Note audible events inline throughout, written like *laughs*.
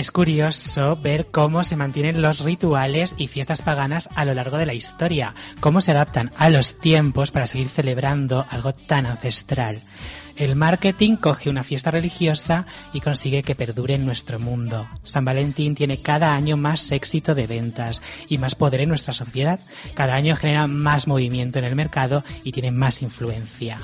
Es curioso ver cómo se mantienen los rituales y fiestas paganas a lo largo de la historia, cómo se adaptan a los tiempos para seguir celebrando algo tan ancestral. El marketing coge una fiesta religiosa y consigue que perdure en nuestro mundo. San Valentín tiene cada año más éxito de ventas y más poder en nuestra sociedad. Cada año genera más movimiento en el mercado y tiene más influencia.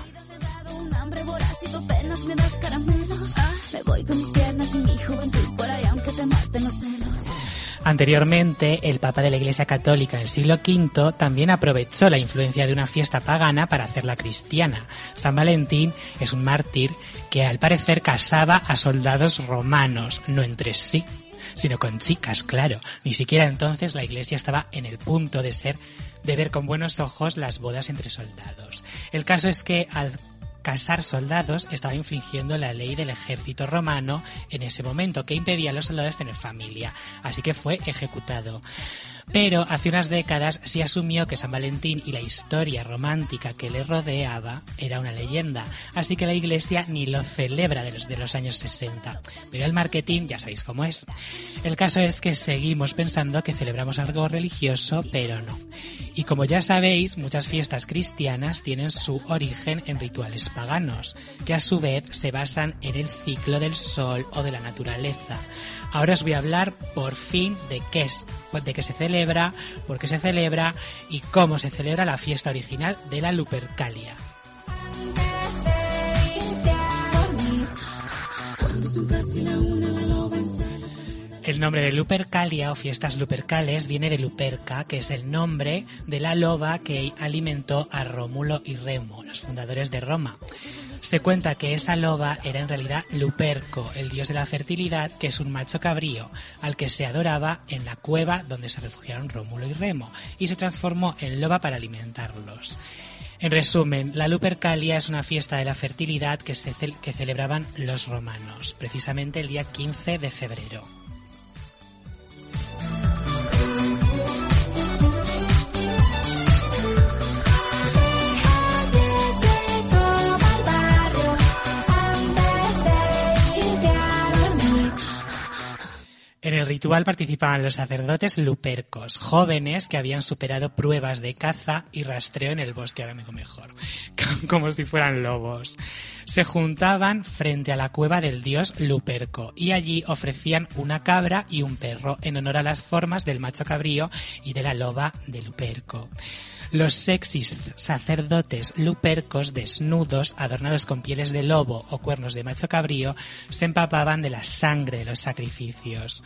Anteriormente, el Papa de la Iglesia Católica en el siglo V también aprovechó la influencia de una fiesta pagana para hacerla cristiana. San Valentín es un mártir que al parecer casaba a soldados romanos, no entre sí, sino con chicas, claro. Ni siquiera entonces la Iglesia estaba en el punto de ser de ver con buenos ojos las bodas entre soldados. El caso es que al casar soldados estaba infringiendo la ley del ejército romano en ese momento, que impedía a los soldados tener familia. Así que fue ejecutado. Pero hace unas décadas se asumió que San Valentín y la historia romántica que le rodeaba era una leyenda, así que la iglesia ni lo celebra desde los años 60. Pero el marketing ya sabéis cómo es. El caso es que seguimos pensando que celebramos algo religioso, pero no. Y como ya sabéis, muchas fiestas cristianas tienen su origen en rituales paganos, que a su vez se basan en el ciclo del sol o de la naturaleza. Ahora os voy a hablar por fin de qué es, de qué se celebra, por qué se celebra y cómo se celebra la fiesta original de la Lupercalia. El nombre de Lupercalia o fiestas lupercales viene de Luperca, que es el nombre de la loba que alimentó a Rómulo y Remo, los fundadores de Roma. Se cuenta que esa loba era en realidad Luperco, el dios de la fertilidad, que es un macho cabrío, al que se adoraba en la cueva donde se refugiaron Rómulo y Remo, y se transformó en loba para alimentarlos. En resumen, la Lupercalia es una fiesta de la fertilidad que, que celebraban los romanos, precisamente el día 15 de febrero. Participaban los sacerdotes lupercos, jóvenes que habían superado pruebas de caza y rastreo en el bosque, ahora me mejor, *laughs* como si fueran lobos. Se juntaban frente a la cueva del dios Luperco y allí ofrecían una cabra y un perro en honor a las formas del macho cabrío y de la loba de Luperco. Los sexys sacerdotes lupercos desnudos, adornados con pieles de lobo o cuernos de macho cabrío, se empapaban de la sangre de los sacrificios.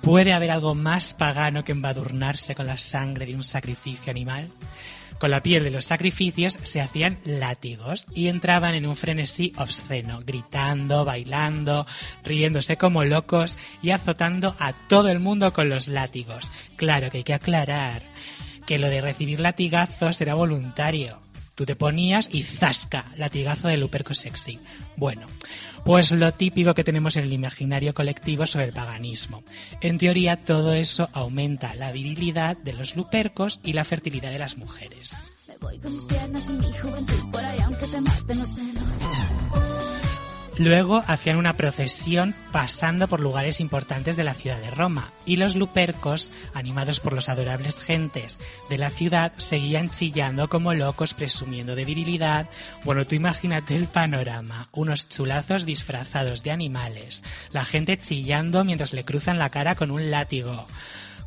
¿Puede haber algo más pagano que embadurnarse con la sangre de un sacrificio animal? Con la piel de los sacrificios se hacían látigos y entraban en un frenesí obsceno, gritando, bailando, riéndose como locos y azotando a todo el mundo con los látigos. Claro que hay que aclarar que lo de recibir latigazos era voluntario. Tú te ponías y zasca, latigazo de Luperco sexy. Bueno, pues lo típico que tenemos en el imaginario colectivo sobre el paganismo. En teoría todo eso aumenta la virilidad de los lupercos y la fertilidad de las mujeres. Luego hacían una procesión pasando por lugares importantes de la ciudad de Roma y los lupercos, animados por los adorables gentes de la ciudad, seguían chillando como locos presumiendo de virilidad. Bueno, tú imagínate el panorama, unos chulazos disfrazados de animales, la gente chillando mientras le cruzan la cara con un látigo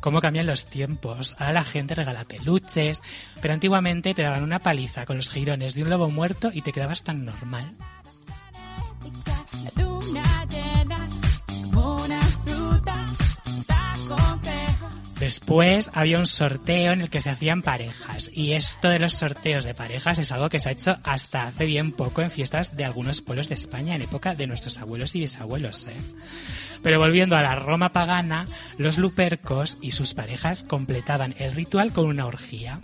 cómo cambian los tiempos. Ahora la gente regala peluches, pero antiguamente te daban una paliza con los jirones de un lobo muerto y te quedabas tan normal. Después había un sorteo en el que se hacían parejas y esto de los sorteos de parejas es algo que se ha hecho hasta hace bien poco en fiestas de algunos pueblos de España en época de nuestros abuelos y bisabuelos. ¿eh? Pero volviendo a la Roma pagana, los lupercos y sus parejas completaban el ritual con una orgía.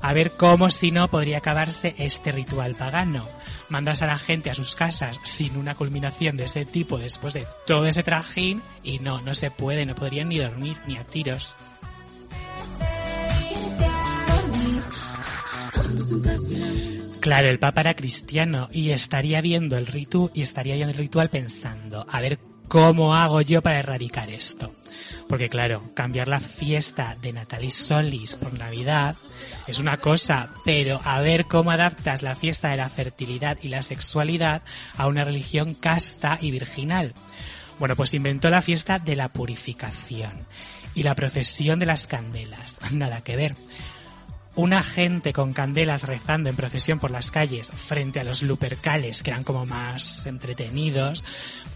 A ver cómo si no podría acabarse este ritual pagano. Mandas a la gente a sus casas sin una culminación de ese tipo después de todo ese trajín y no, no se puede, no podrían ni dormir ni a tiros. Claro, el Papa era cristiano y estaría viendo el ritual y estaría viendo el ritual pensando, a ver ¿cómo hago yo para erradicar esto? Porque claro, cambiar la fiesta de Natalis Solis por Navidad es una cosa, pero a ver cómo adaptas la fiesta de la fertilidad y la sexualidad a una religión casta y virginal. Bueno, pues inventó la fiesta de la purificación y la procesión de las candelas. *laughs* Nada que ver una gente con candelas rezando en procesión por las calles frente a los lupercales que eran como más entretenidos,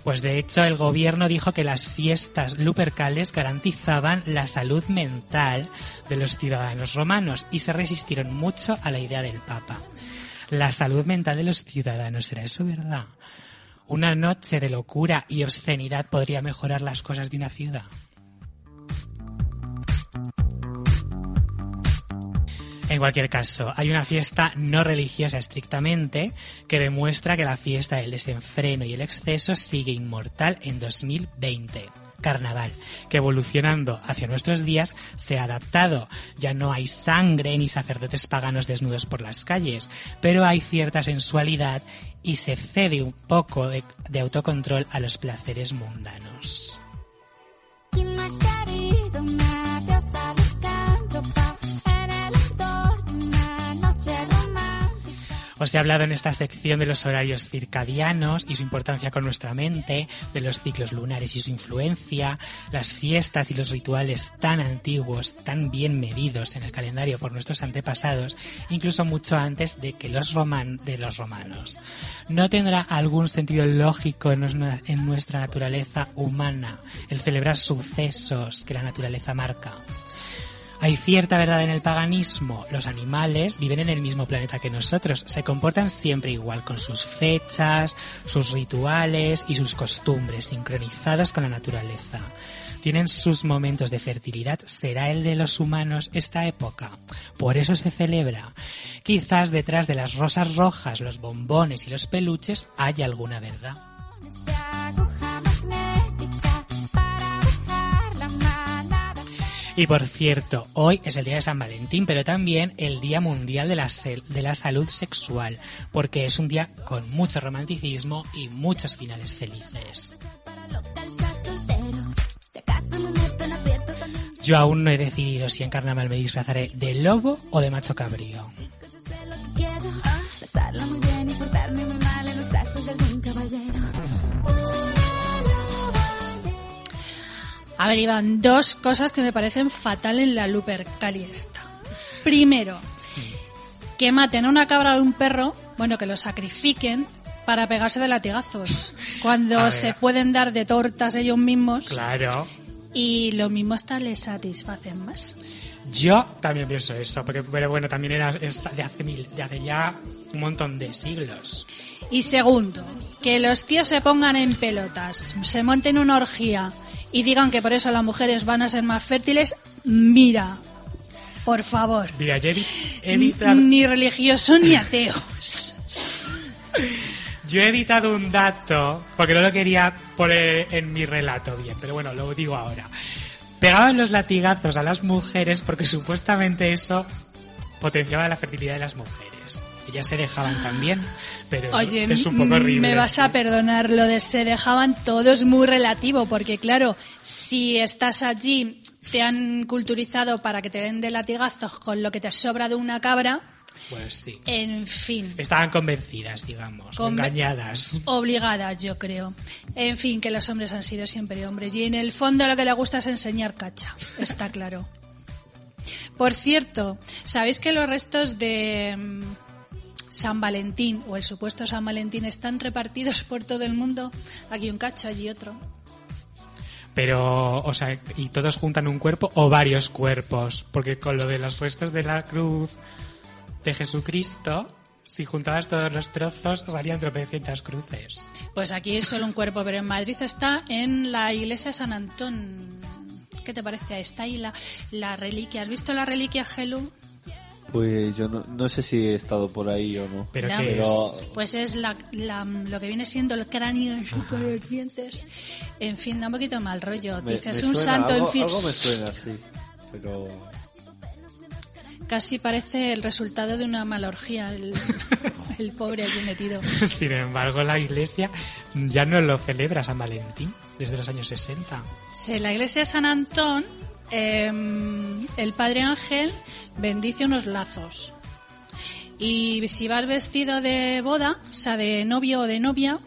pues de hecho el gobierno dijo que las fiestas lupercales garantizaban la salud mental de los ciudadanos romanos y se resistieron mucho a la idea del Papa. La salud mental de los ciudadanos, ¿era eso verdad? Una noche de locura y obscenidad podría mejorar las cosas de una ciudad. En cualquier caso, hay una fiesta no religiosa estrictamente que demuestra que la fiesta del desenfreno y el exceso sigue inmortal en 2020 carnaval, que evolucionando hacia nuestros días se ha adaptado. Ya no hay sangre ni sacerdotes paganos desnudos por las calles, pero hay cierta sensualidad y se cede un poco de, de autocontrol a los placeres mundanos. Os he hablado en esta sección de los horarios circadianos y su importancia con nuestra mente, de los ciclos lunares y su influencia, las fiestas y los rituales tan antiguos, tan bien medidos en el calendario por nuestros antepasados, incluso mucho antes de que los roman de los romanos. ¿No tendrá algún sentido lógico en nuestra naturaleza humana el celebrar sucesos que la naturaleza marca? Hay cierta verdad en el paganismo. Los animales viven en el mismo planeta que nosotros. Se comportan siempre igual, con sus fechas, sus rituales y sus costumbres, sincronizados con la naturaleza. Tienen sus momentos de fertilidad. ¿Será el de los humanos esta época? Por eso se celebra. Quizás detrás de las rosas rojas, los bombones y los peluches hay alguna verdad. Y por cierto, hoy es el día de San Valentín, pero también el Día Mundial de la, de la Salud Sexual, porque es un día con mucho romanticismo y muchos finales felices. Yo aún no he decidido si en carnaval me disfrazaré de lobo o de macho cabrío. A ver, Iván, dos cosas que me parecen fatal en la Lupercali esta. Primero, que maten a una cabra o un perro, bueno, que lo sacrifiquen para pegarse de latigazos. *laughs* Cuando se pueden dar de tortas ellos mismos. Claro. Y lo mismo hasta les satisfacen más. Yo también pienso eso, porque pero bueno, también era de hace, mil, de hace ya un montón de siglos. Y segundo, que los tíos se pongan en pelotas, se monten una orgía y digan que por eso las mujeres van a ser más fértiles, mira, por favor. Mira, yo he Ni religiosos ni ateos. *laughs* Yo he editado un dato, porque no lo quería poner en mi relato bien, pero bueno, lo digo ahora. Pegaban los latigazos a las mujeres porque supuestamente eso potenciaba la fertilidad de las mujeres ellas se dejaban también, pero es un poco horrible. Me vas a perdonar, lo de se dejaban todo es muy relativo, porque claro, si estás allí, te han culturizado para que te den de latigazos con lo que te sobra de una cabra, pues sí. En fin. Estaban convencidas, digamos, engañadas. Obligadas, yo creo. En fin, que los hombres han sido siempre hombres. Y en el fondo lo que le gusta es enseñar cacha. Está claro. Por cierto, ¿sabéis que los restos de mm, San Valentín o el supuesto San Valentín están repartidos por todo el mundo. Aquí un cacho, allí otro. Pero, o sea, ¿y todos juntan un cuerpo o varios cuerpos? Porque con lo de los restos de la cruz de Jesucristo, si juntabas todos los trozos, salían tropecientas cruces. Pues aquí es solo un cuerpo, pero en Madrid está en la iglesia San Antón. ¿Qué te parece? Está ahí la, la reliquia. ¿Has visto la reliquia Gelu? Pues yo no, sé si he estado por ahí o no. ¿Pero, Pues es la, lo que viene siendo el cráneo en sus dientes. En fin, da un poquito mal rollo. Dices un santo en fin. Algo me suena, sí. Pero. Casi parece el resultado de una mala orgía, el, *laughs* el pobre allí metido. Sin embargo, la iglesia ya no lo celebra San Valentín desde los años 60. Sí, la iglesia de San Antón, eh, el Padre Ángel bendice unos lazos. Y si vas vestido de boda, o sea, de novio o de novia,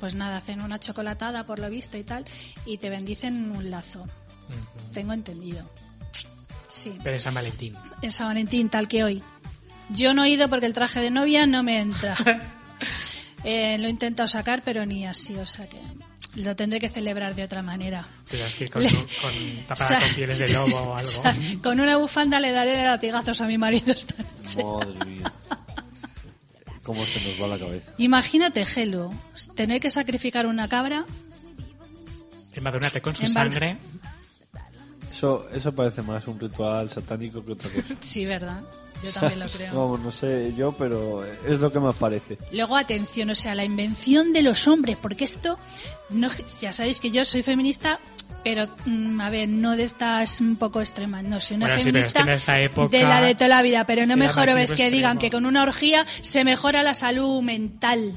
pues nada, hacen una chocolatada por lo visto y tal, y te bendicen un lazo. Tengo entendido. Sí. Pero es San Valentín. En San Valentín, tal que hoy. Yo no he ido porque el traje de novia no me entra. *laughs* Eh, lo he intentado sacar, pero ni así, o sea que lo tendré que celebrar de otra manera. Pero es que con, Le- con tapada *laughs* Sa- con pieles de lobo o algo. *laughs* Sa- Con una bufanda le daré de latigazos a mi marido esta noche. Madre mía. ¿Cómo se nos va la cabeza? Imagínate, Gelu, tener que sacrificar una cabra. Embadurnate con su En sangre. Eso, eso parece más un ritual satánico que otra cosa. *laughs* Sí, ¿verdad? Yo también lo creo. *laughs* Vamos, no sé yo, pero es lo que más parece. Luego, atención, o sea, la invención de los hombres, porque esto, no, ya sabéis que yo soy feminista, pero, mm, a ver, no de estas un poco extremas, no, soy una Bueno, sí, pero es feminista que en esa época de la de toda la vida, pero no me joro ves machismo que digan que con una orgía se mejora la salud mental.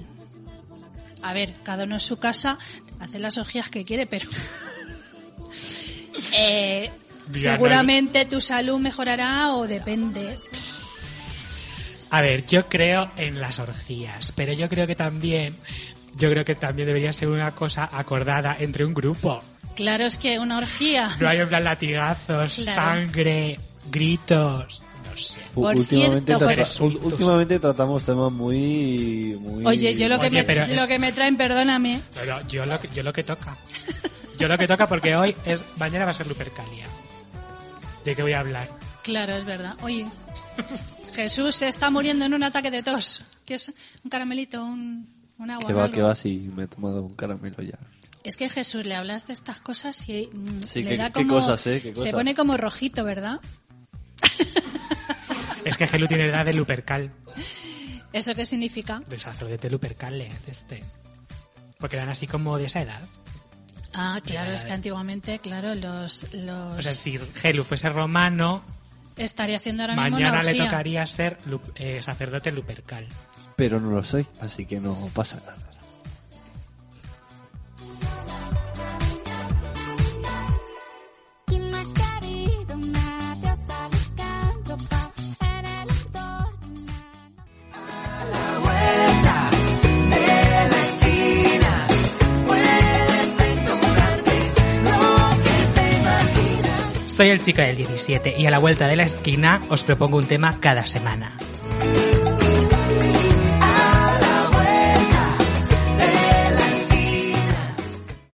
A ver, cada uno en su casa hace las orgías que quiere, pero... Eh, seguramente tu salud mejorará o depende. A ver, yo creo en las orgías, pero yo creo que también, yo creo que también debería ser una cosa acordada entre un grupo. Claro, es que una orgía... No hay en plan latigazos, Claro. sangre, gritos, no sé. Por últimamente, cierto, trata- ul- últimamente tratamos temas muy, muy... Oye, yo lo que, Oye, me, es- lo que me traen, perdóname. Pero yo lo que, yo lo que toca. *laughs* Yo lo que toca porque hoy es, mañana va a ser Lupercalia. ¿De qué voy a hablar? Claro, es verdad. Oye, Jesús se está muriendo en un ataque de tos. ¿Qué es? ¿Un caramelito? ¿Un, un agua? Que va, algo? que va, sí, me he tomado un caramelo ya. Es que Jesús le hablas de estas cosas y mm, Sí, le qué- da qué como... cosas, ¿eh? Qué Se cosas. pone como rojito, ¿verdad? *laughs* Es que Gelu tiene edad de Lupercal, ¿Eso qué significa? de sacerdote Lupercal, es este. Porque eran así como de esa edad. Ah, claro, es que antiguamente, claro, los... los O sea, si Gelu fuese romano, Estaría haciendo ahora mismo mañana le tocaría ser lu- eh, sacerdote Lupercal. Pero no lo soy, así que no pasa nada. Soy el chico del 17 y a la vuelta de la esquina os propongo un tema cada semana.